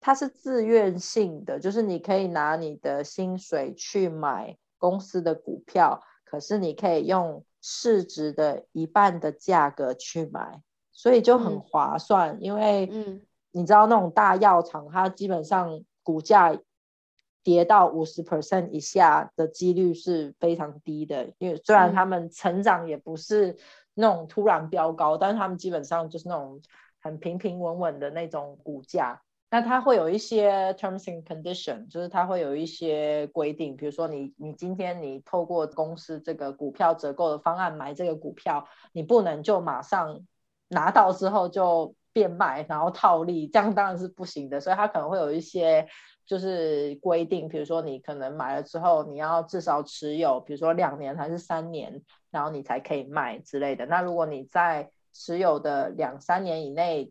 它是自愿性的，就是你可以拿你的薪水去买公司的股票，可是你可以用市值的一半的价格去买，所以就很划算。因为你知道那种大药厂，它基本上股价。跌到五十 percent 以下的几率是非常低的，因为虽然他们成长也不是那种突然飙高，但是他们基本上就是那种很平平稳稳的那种股价。那它会有一些 terms and condition，就是它会有一些规定，比如说你你今天你透过公司这个股票折扣的方案买这个股票，你不能就马上拿到之后就变卖，然后套利，这样当然是不行的。所以它可能会有一些就是规定，比如说你可能买了之后，你要至少持有，比如说两年还是三年，然后你才可以卖之类的。那如果你在持有的两三年以内，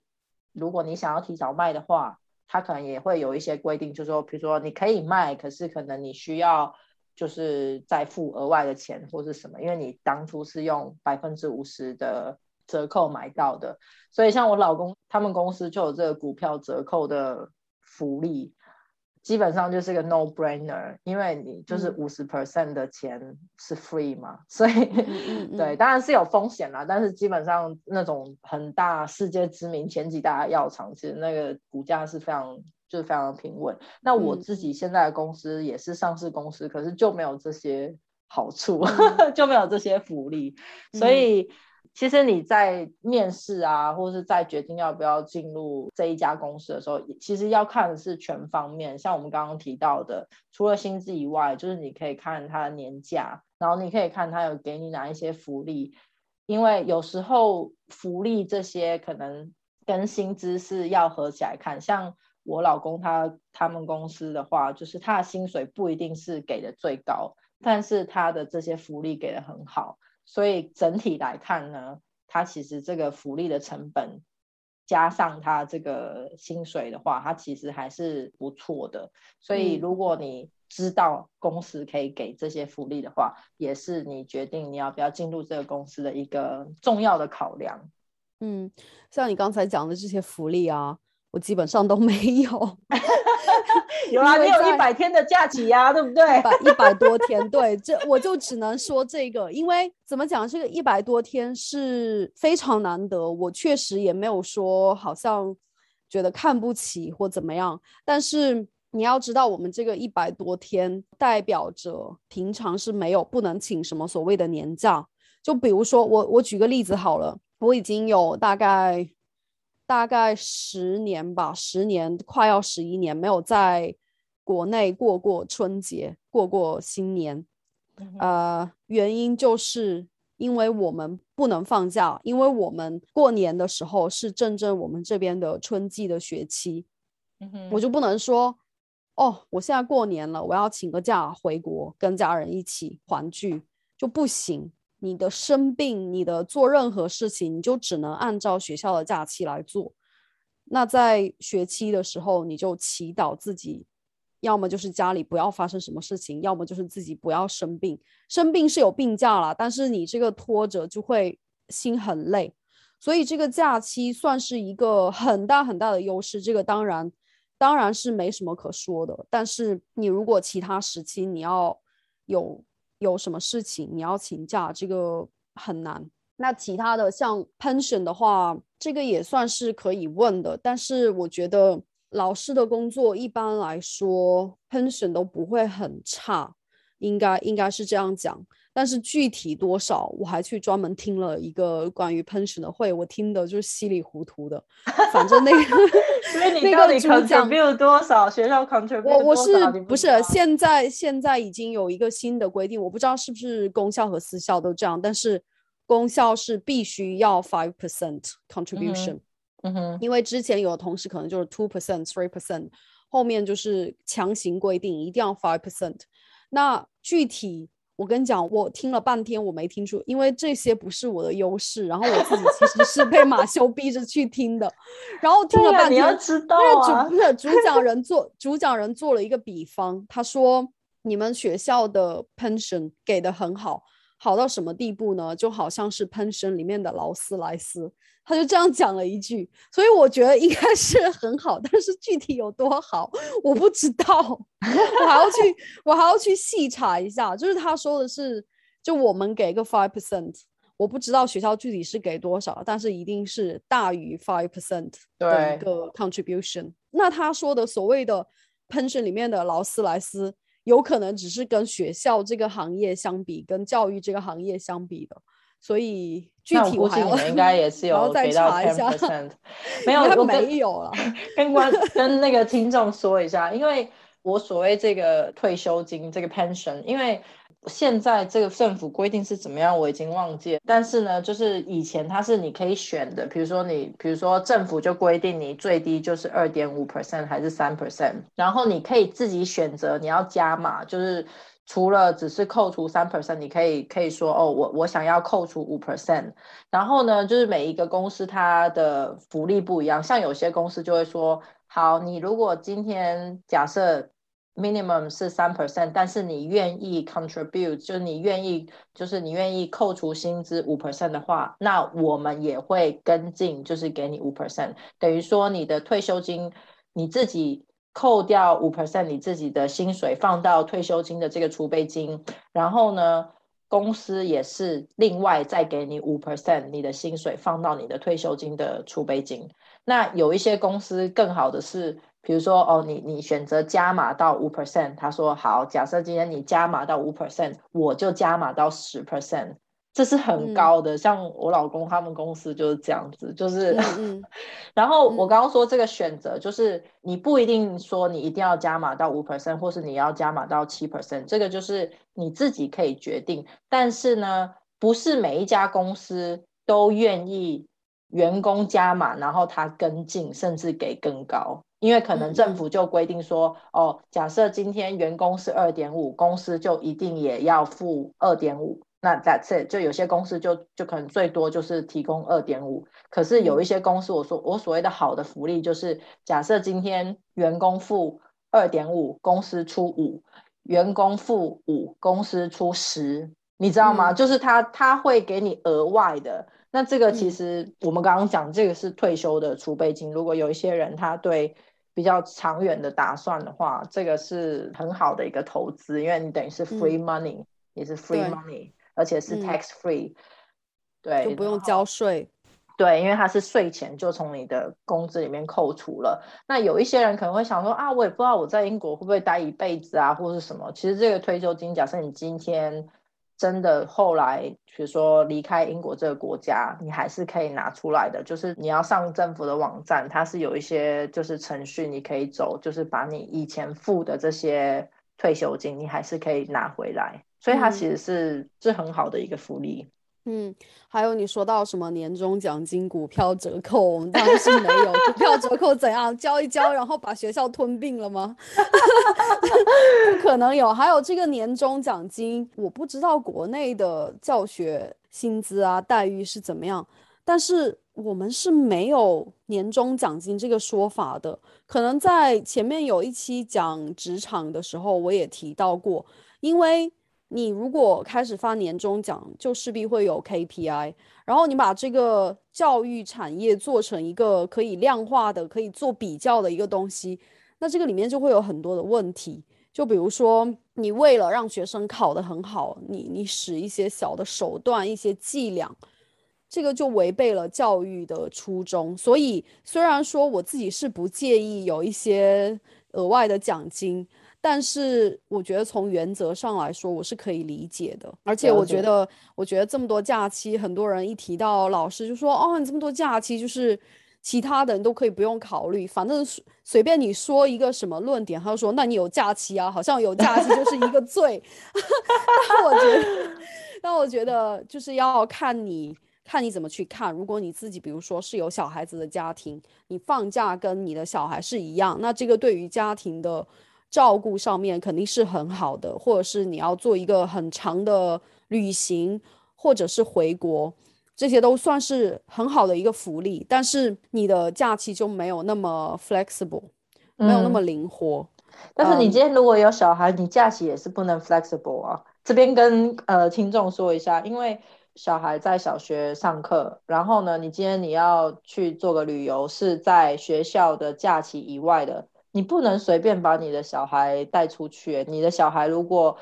如果你想要提早卖的话，它可能也会有一些规定，就是说，比如说你可以卖，可是可能你需要就是再付额外的钱或是什么，因为你当初是用百分之五十的折扣买到的，所以像我老公他们公司就有这个股票折扣的福利。基本上就是个 no brainer，因为你就是五十 percent 的钱是 free 嘛，所以 对，当然是有风险啦。但是基本上那种很大世界知名前几大药厂，其实那个股价是非常就是非常平稳。那我自己现在的公司也是上市公司，可是就没有这些好处，就没有这些福利，所以。其实你在面试啊，或者是在决定要不要进入这一家公司的时候，其实要看的是全方面。像我们刚刚提到的，除了薪资以外，就是你可以看他的年假，然后你可以看他有给你哪一些福利。因为有时候福利这些可能跟薪资是要合起来看。像我老公他他们公司的话，就是他的薪水不一定是给的最高，但是他的这些福利给的很好。所以整体来看呢，它其实这个福利的成本加上它这个薪水的话，它其实还是不错的。所以如果你知道公司可以给这些福利的话，也是你决定你要不要进入这个公司的一个重要的考量。嗯，像你刚才讲的这些福利啊，我基本上都没有。有啊，你有一百天的假期呀，对不对？一百一百多天，对，这我就只能说这个，因为怎么讲，这个一百多天是非常难得。我确实也没有说好像觉得看不起或怎么样，但是你要知道，我们这个一百多天代表着平常是没有不能请什么所谓的年假。就比如说我我举个例子好了，我已经有大概。大概十年吧，十年快要十一年没有在国内过过春节，过过新年。呃，原因就是因为我们不能放假，因为我们过年的时候是正正我们这边的春季的学期。我就不能说，哦，我现在过年了，我要请个假回国跟家人一起团聚，就不行。你的生病，你的做任何事情，你就只能按照学校的假期来做。那在学期的时候，你就祈祷自己，要么就是家里不要发生什么事情，要么就是自己不要生病。生病是有病假了，但是你这个拖着就会心很累。所以这个假期算是一个很大很大的优势。这个当然当然是没什么可说的。但是你如果其他时期你要有。有什么事情你要请假，这个很难。那其他的像 pension 的话，这个也算是可以问的。但是我觉得老师的工作一般来说 pension 都不会很差，应该应该是这样讲。但是具体多少，我还去专门听了一个关于 pension 的会，我听的就是稀里糊涂的。反正那个，所以你到底 contribute 多少？学校 contribute 我我是不是现在现在已经有一个新的规定？我不知道是不是公校和私校都这样，但是公校是必须要 five percent contribution。嗯哼，因为之前有的同事可能就是 two percent、three percent，后面就是强行规定一定要 five percent。那具体。我跟你讲，我听了半天，我没听出，因为这些不是我的优势。然后我自己其实是被马修逼着去听的，然后听了半天。你要知道啊，主不是主讲人做主讲人做了一个比方，他说你们学校的 pension 给的很好。好到什么地步呢？就好像是 pension 里面的劳斯莱斯，他就这样讲了一句，所以我觉得应该是很好，但是具体有多好我不知道，我还要去我还要去细查一下。就是他说的是，就我们给个 five percent，我不知道学校具体是给多少，但是一定是大于 five percent 的一个 contribution。那他说的所谓的 pension 里面的劳斯莱斯。有可能只是跟学校这个行业相比，跟教育这个行业相比的，所以具体我估计你们应该也是 有给到 ten percent，没有我没有了。跟观跟那个听众说一下，因为我所谓这个退休金这个 pension，因为现在这个政府规定是怎么样，我已经忘记了。但是呢，就是以前它是你可以选的，比如说你，比如说政府就规定你最低就是二点五 percent 还是三 percent，然后你可以自己选择你要加码，就是除了只是扣除三 percent，你可以可以说哦，我我想要扣除五 percent。然后呢，就是每一个公司它的福利不一样，像有些公司就会说，好，你如果今天假设。minimum 是三 percent，但是你愿意 contribute，就是你愿意，就是你愿意扣除薪资五 percent 的话，那我们也会跟进，就是给你五 percent，等于说你的退休金你自己扣掉五 percent，你自己的薪水放到退休金的这个储备金，然后呢，公司也是另外再给你五 percent，你的薪水放到你的退休金的储备金。那有一些公司更好的是。比如说，哦，你你选择加码到五 percent，他说好，假设今天你加码到五 percent，我就加码到十 percent，这是很高的。像我老公他们公司就是这样子，就是。然后我刚刚说这个选择，就是你不一定说你一定要加码到五 percent，或是你要加码到七 percent，这个就是你自己可以决定。但是呢，不是每一家公司都愿意员工加码，然后他跟进，甚至给更高。因为可能政府就规定说，哦，假设今天员工是二点五，公司就一定也要付二点五。那 that's it，就有些公司就就可能最多就是提供二点五。可是有一些公司，我说我所谓的好的福利就是，假设今天员工付二点五，公司出五；员工付五，公司出十。你知道吗？就是他他会给你额外的。那这个其实我们刚刚讲，这个是退休的储备金。如果有一些人他对比较长远的打算的话，这个是很好的一个投资，因为你等于是 free money，也是 free money，而且是 tax free，对，就不用交税。对，因为它是税前就从你的工资里面扣除了。那有一些人可能会想说啊，我也不知道我在英国会不会待一辈子啊，或是什么。其实这个退休金，假设你今天。真的，后来比如说离开英国这个国家，你还是可以拿出来的。就是你要上政府的网站，它是有一些就是程序你可以走，就是把你以前付的这些退休金，你还是可以拿回来。所以它其实是是很好的一个福利。嗯，还有你说到什么年终奖金、股票折扣，我们当然是没有。股票折扣怎样？交一交，然后把学校吞并了吗？不可能有。还有这个年终奖金，我不知道国内的教学薪资啊待遇是怎么样，但是我们是没有年终奖金这个说法的。可能在前面有一期讲职场的时候，我也提到过，因为。你如果开始发年终奖，就势必会有 KPI，然后你把这个教育产业做成一个可以量化的、可以做比较的一个东西，那这个里面就会有很多的问题。就比如说，你为了让学生考得很好，你你使一些小的手段、一些伎俩，这个就违背了教育的初衷。所以，虽然说我自己是不介意有一些额外的奖金。但是我觉得从原则上来说，我是可以理解的。而且我觉得，我觉得这么多假期，很多人一提到老师就说：“哦，你这么多假期，就是其他的人都可以不用考虑，反正随便你说一个什么论点，他就说那你有假期啊，好像有假期就是一个罪。但我觉得，但我觉得就是要看你看你怎么去看。如果你自己比如说是有小孩子的家庭，你放假跟你的小孩是一样，那这个对于家庭的。照顾上面肯定是很好的，或者是你要做一个很长的旅行，或者是回国，这些都算是很好的一个福利。但是你的假期就没有那么 flexible，没有那么灵活。但是你今天如果有小孩，你假期也是不能 flexible 啊。这边跟呃听众说一下，因为小孩在小学上课，然后呢，你今天你要去做个旅游，是在学校的假期以外的。你不能随便把你的小孩带出去。你的小孩如果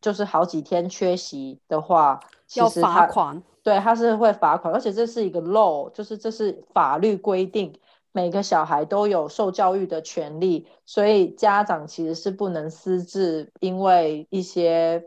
就是好几天缺席的话，要罚款。对，他是会罚款，而且这是一个 law，就是这是法律规定，每个小孩都有受教育的权利，所以家长其实是不能私自，因为一些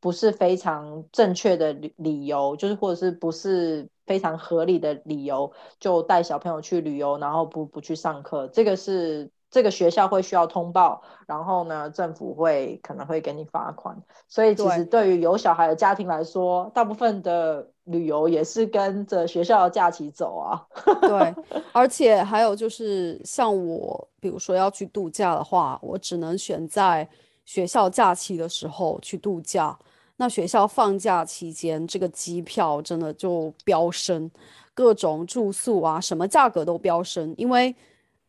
不是非常正确的理理由，就是或者是不是非常合理的理由，就带小朋友去旅游，然后不不去上课，这个是。这个学校会需要通报，然后呢，政府会可能会给你罚款。所以其实对于有小孩的家庭来说，大部分的旅游也是跟着学校的假期走啊。对，而且还有就是像我，比如说要去度假的话，我只能选在学校假期的时候去度假。那学校放假期间，这个机票真的就飙升，各种住宿啊，什么价格都飙升。因为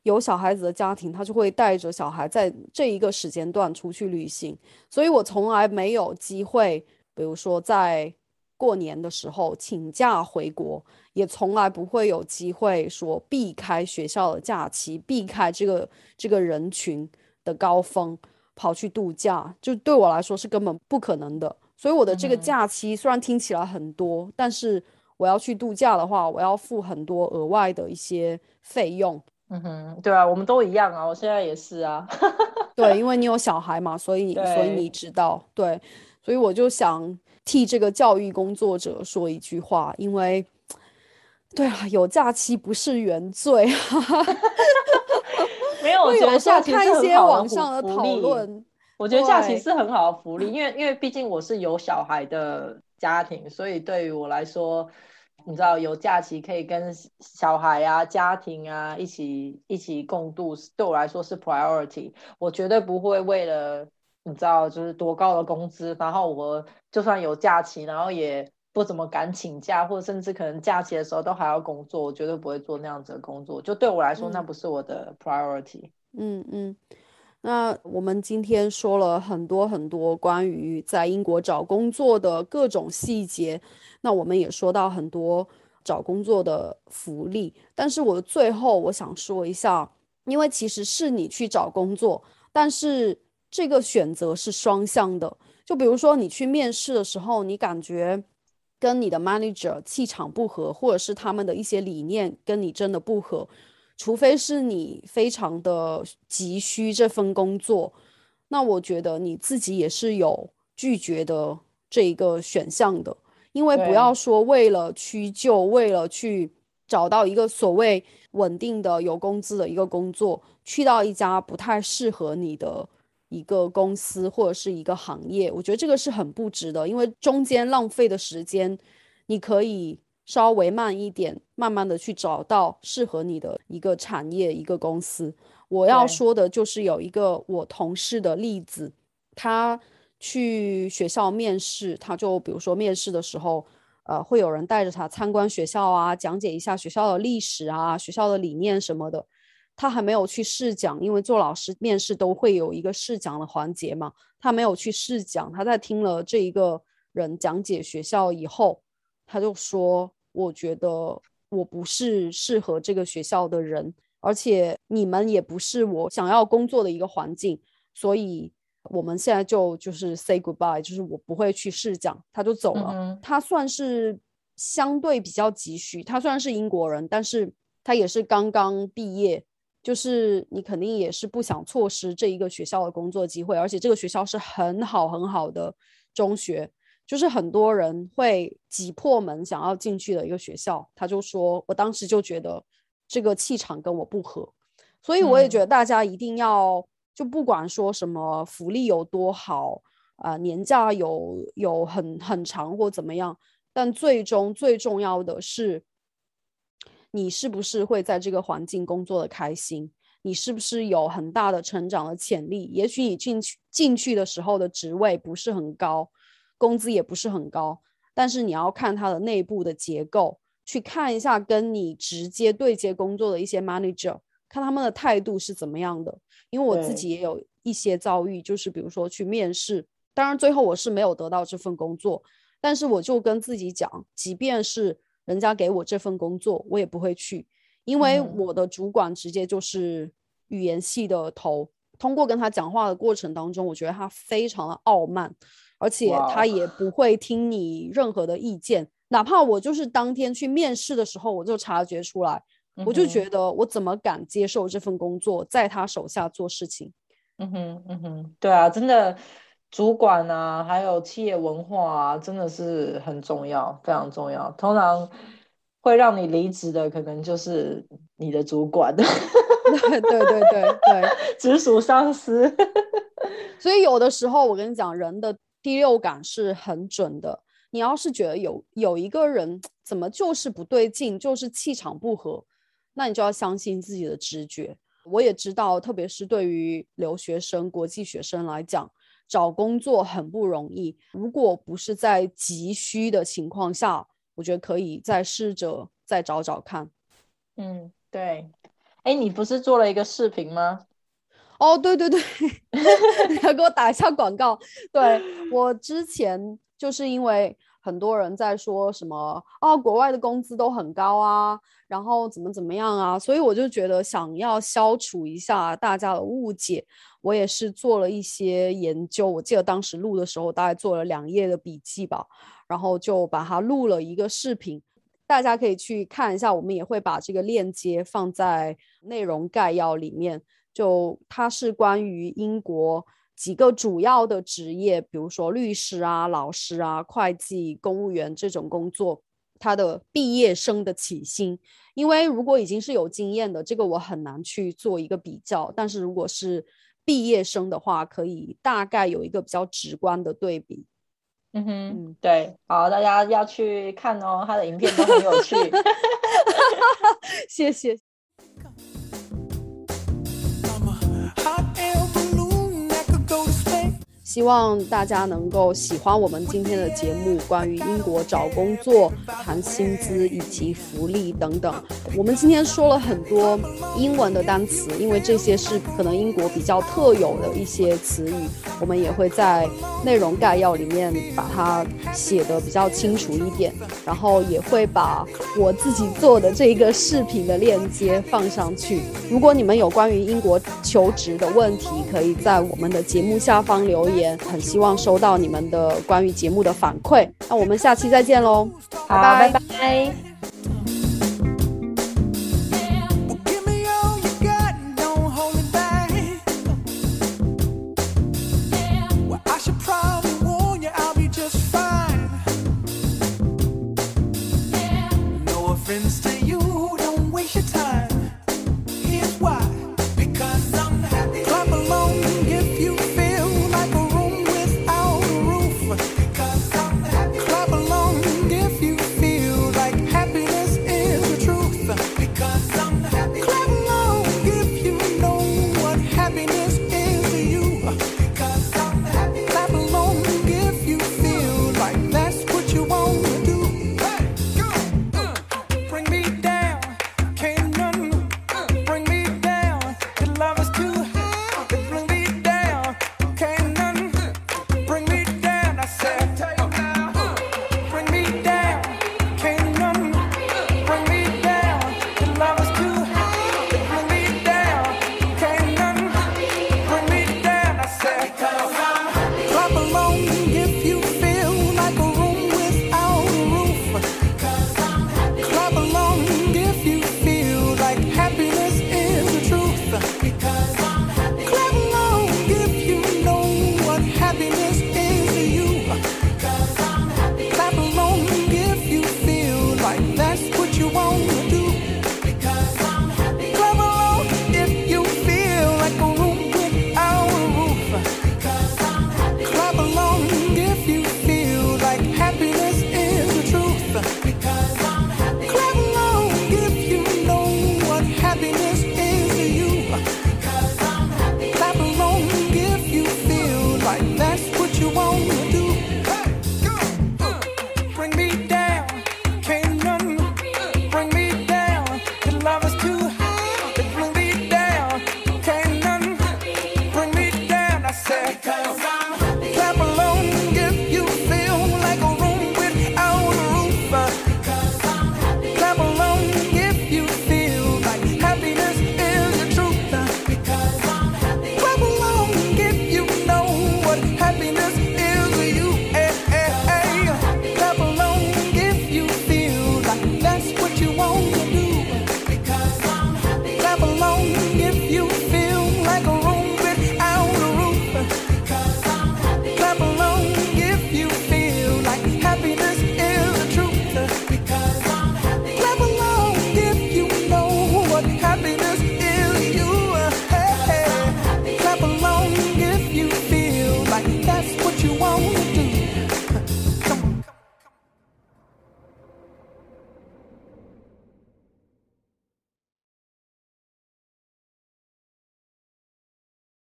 有小孩子的家庭，他就会带着小孩在这一个时间段出去旅行，所以我从来没有机会，比如说在过年的时候请假回国，也从来不会有机会说避开学校的假期，避开这个这个人群的高峰跑去度假，就对我来说是根本不可能的。所以我的这个假期虽然听起来很多，但是我要去度假的话，我要付很多额外的一些费用。嗯哼，对啊，我们都一样啊，我现在也是啊。对，因为你有小孩嘛，所以所以你知道，对，所以我就想替这个教育工作者说一句话，因为，对啊，有假期不是原罪。没有，我觉得假期看一些网上的讨论。我觉得假期是很好的福利，因为因为毕竟我是有小孩的家庭，所以对于我来说，你知道有假期可以跟小孩啊、家庭啊一起一起共度，对我来说是 priority。我绝对不会为了你知道就是多高的工资，然后我就算有假期，然后也不怎么敢请假，或者甚至可能假期的时候都还要工作，我绝对不会做那样子的工作。就对我来说，那不是我的 priority。嗯嗯。那我们今天说了很多很多关于在英国找工作的各种细节，那我们也说到很多找工作的福利。但是我最后我想说一下，因为其实是你去找工作，但是这个选择是双向的。就比如说你去面试的时候，你感觉跟你的 manager 气场不合，或者是他们的一些理念跟你真的不合。除非是你非常的急需这份工作，那我觉得你自己也是有拒绝的这一个选项的，因为不要说为了屈就，为了去找到一个所谓稳定的有工资的一个工作，去到一家不太适合你的一个公司或者是一个行业，我觉得这个是很不值得，因为中间浪费的时间，你可以。稍微慢一点，慢慢的去找到适合你的一个产业、一个公司。我要说的就是有一个我同事的例子，他去学校面试，他就比如说面试的时候，呃，会有人带着他参观学校啊，讲解一下学校的历史啊、学校的理念什么的。他还没有去试讲，因为做老师面试都会有一个试讲的环节嘛。他没有去试讲，他在听了这一个人讲解学校以后。他就说：“我觉得我不是适合这个学校的人，而且你们也不是我想要工作的一个环境，所以我们现在就就是 say goodbye，就是我不会去试讲。”他就走了。他算是相对比较急需，他虽然是英国人，但是他也是刚刚毕业，就是你肯定也是不想错失这一个学校的工作机会，而且这个学校是很好很好的中学。就是很多人会挤破门想要进去的一个学校，他就说，我当时就觉得这个气场跟我不合，所以我也觉得大家一定要就不管说什么福利有多好啊，年假有有很很长或怎么样，但最终最重要的是，你是不是会在这个环境工作的开心，你是不是有很大的成长的潜力？也许你进去进去的时候的职位不是很高。工资也不是很高，但是你要看它的内部的结构，去看一下跟你直接对接工作的一些 manager，看他们的态度是怎么样的。因为我自己也有一些遭遇，就是比如说去面试，当然最后我是没有得到这份工作，但是我就跟自己讲，即便是人家给我这份工作，我也不会去，因为我的主管直接就是语言系的头，通过跟他讲话的过程当中，我觉得他非常的傲慢。而且他也不会听你任何的意见，哪怕我就是当天去面试的时候，我就察觉出来，我就觉得我怎么敢接受这份工作，在他手下做事情？嗯哼，嗯哼，对啊，真的，主管啊，还有企业文化啊，真的是很重要，非常重要。通常会让你离职的，可能就是你的主管。对对对对对，直属上司。所以有的时候我跟你讲，人的第六感是很准的。你要是觉得有有一个人怎么就是不对劲，就是气场不合，那你就要相信自己的直觉。我也知道，特别是对于留学生、国际学生来讲，找工作很不容易。如果不是在急需的情况下，我觉得可以再试着再找找看。嗯，对。哎，你不是做了一个视频吗？哦，对对对，要 给我打一下广告。对我之前就是因为很多人在说什么啊，国外的工资都很高啊，然后怎么怎么样啊，所以我就觉得想要消除一下大家的误解，我也是做了一些研究。我记得当时录的时候，大概做了两页的笔记吧，然后就把它录了一个视频，大家可以去看一下。我们也会把这个链接放在内容概要里面。就它是关于英国几个主要的职业，比如说律师啊、老师啊、会计、公务员这种工作，它的毕业生的起薪。因为如果已经是有经验的，这个我很难去做一个比较。但是如果是毕业生的话，可以大概有一个比较直观的对比。嗯哼，对，好，大家要去看哦，他的影片都很有趣。谢谢。希望大家能够喜欢我们今天的节目，关于英国找工作、谈薪资以及福利等等。我们今天说了很多英文的单词，因为这些是可能英国比较特有的一些词语，我们也会在内容概要里面把它写的比较清楚一点，然后也会把我自己做的这个视频的链接放上去。如果你们有关于英国求职的问题，可以在我们的节目下方留言。很希望收到你们的关于节目的反馈，那我们下期再见喽，好，拜拜。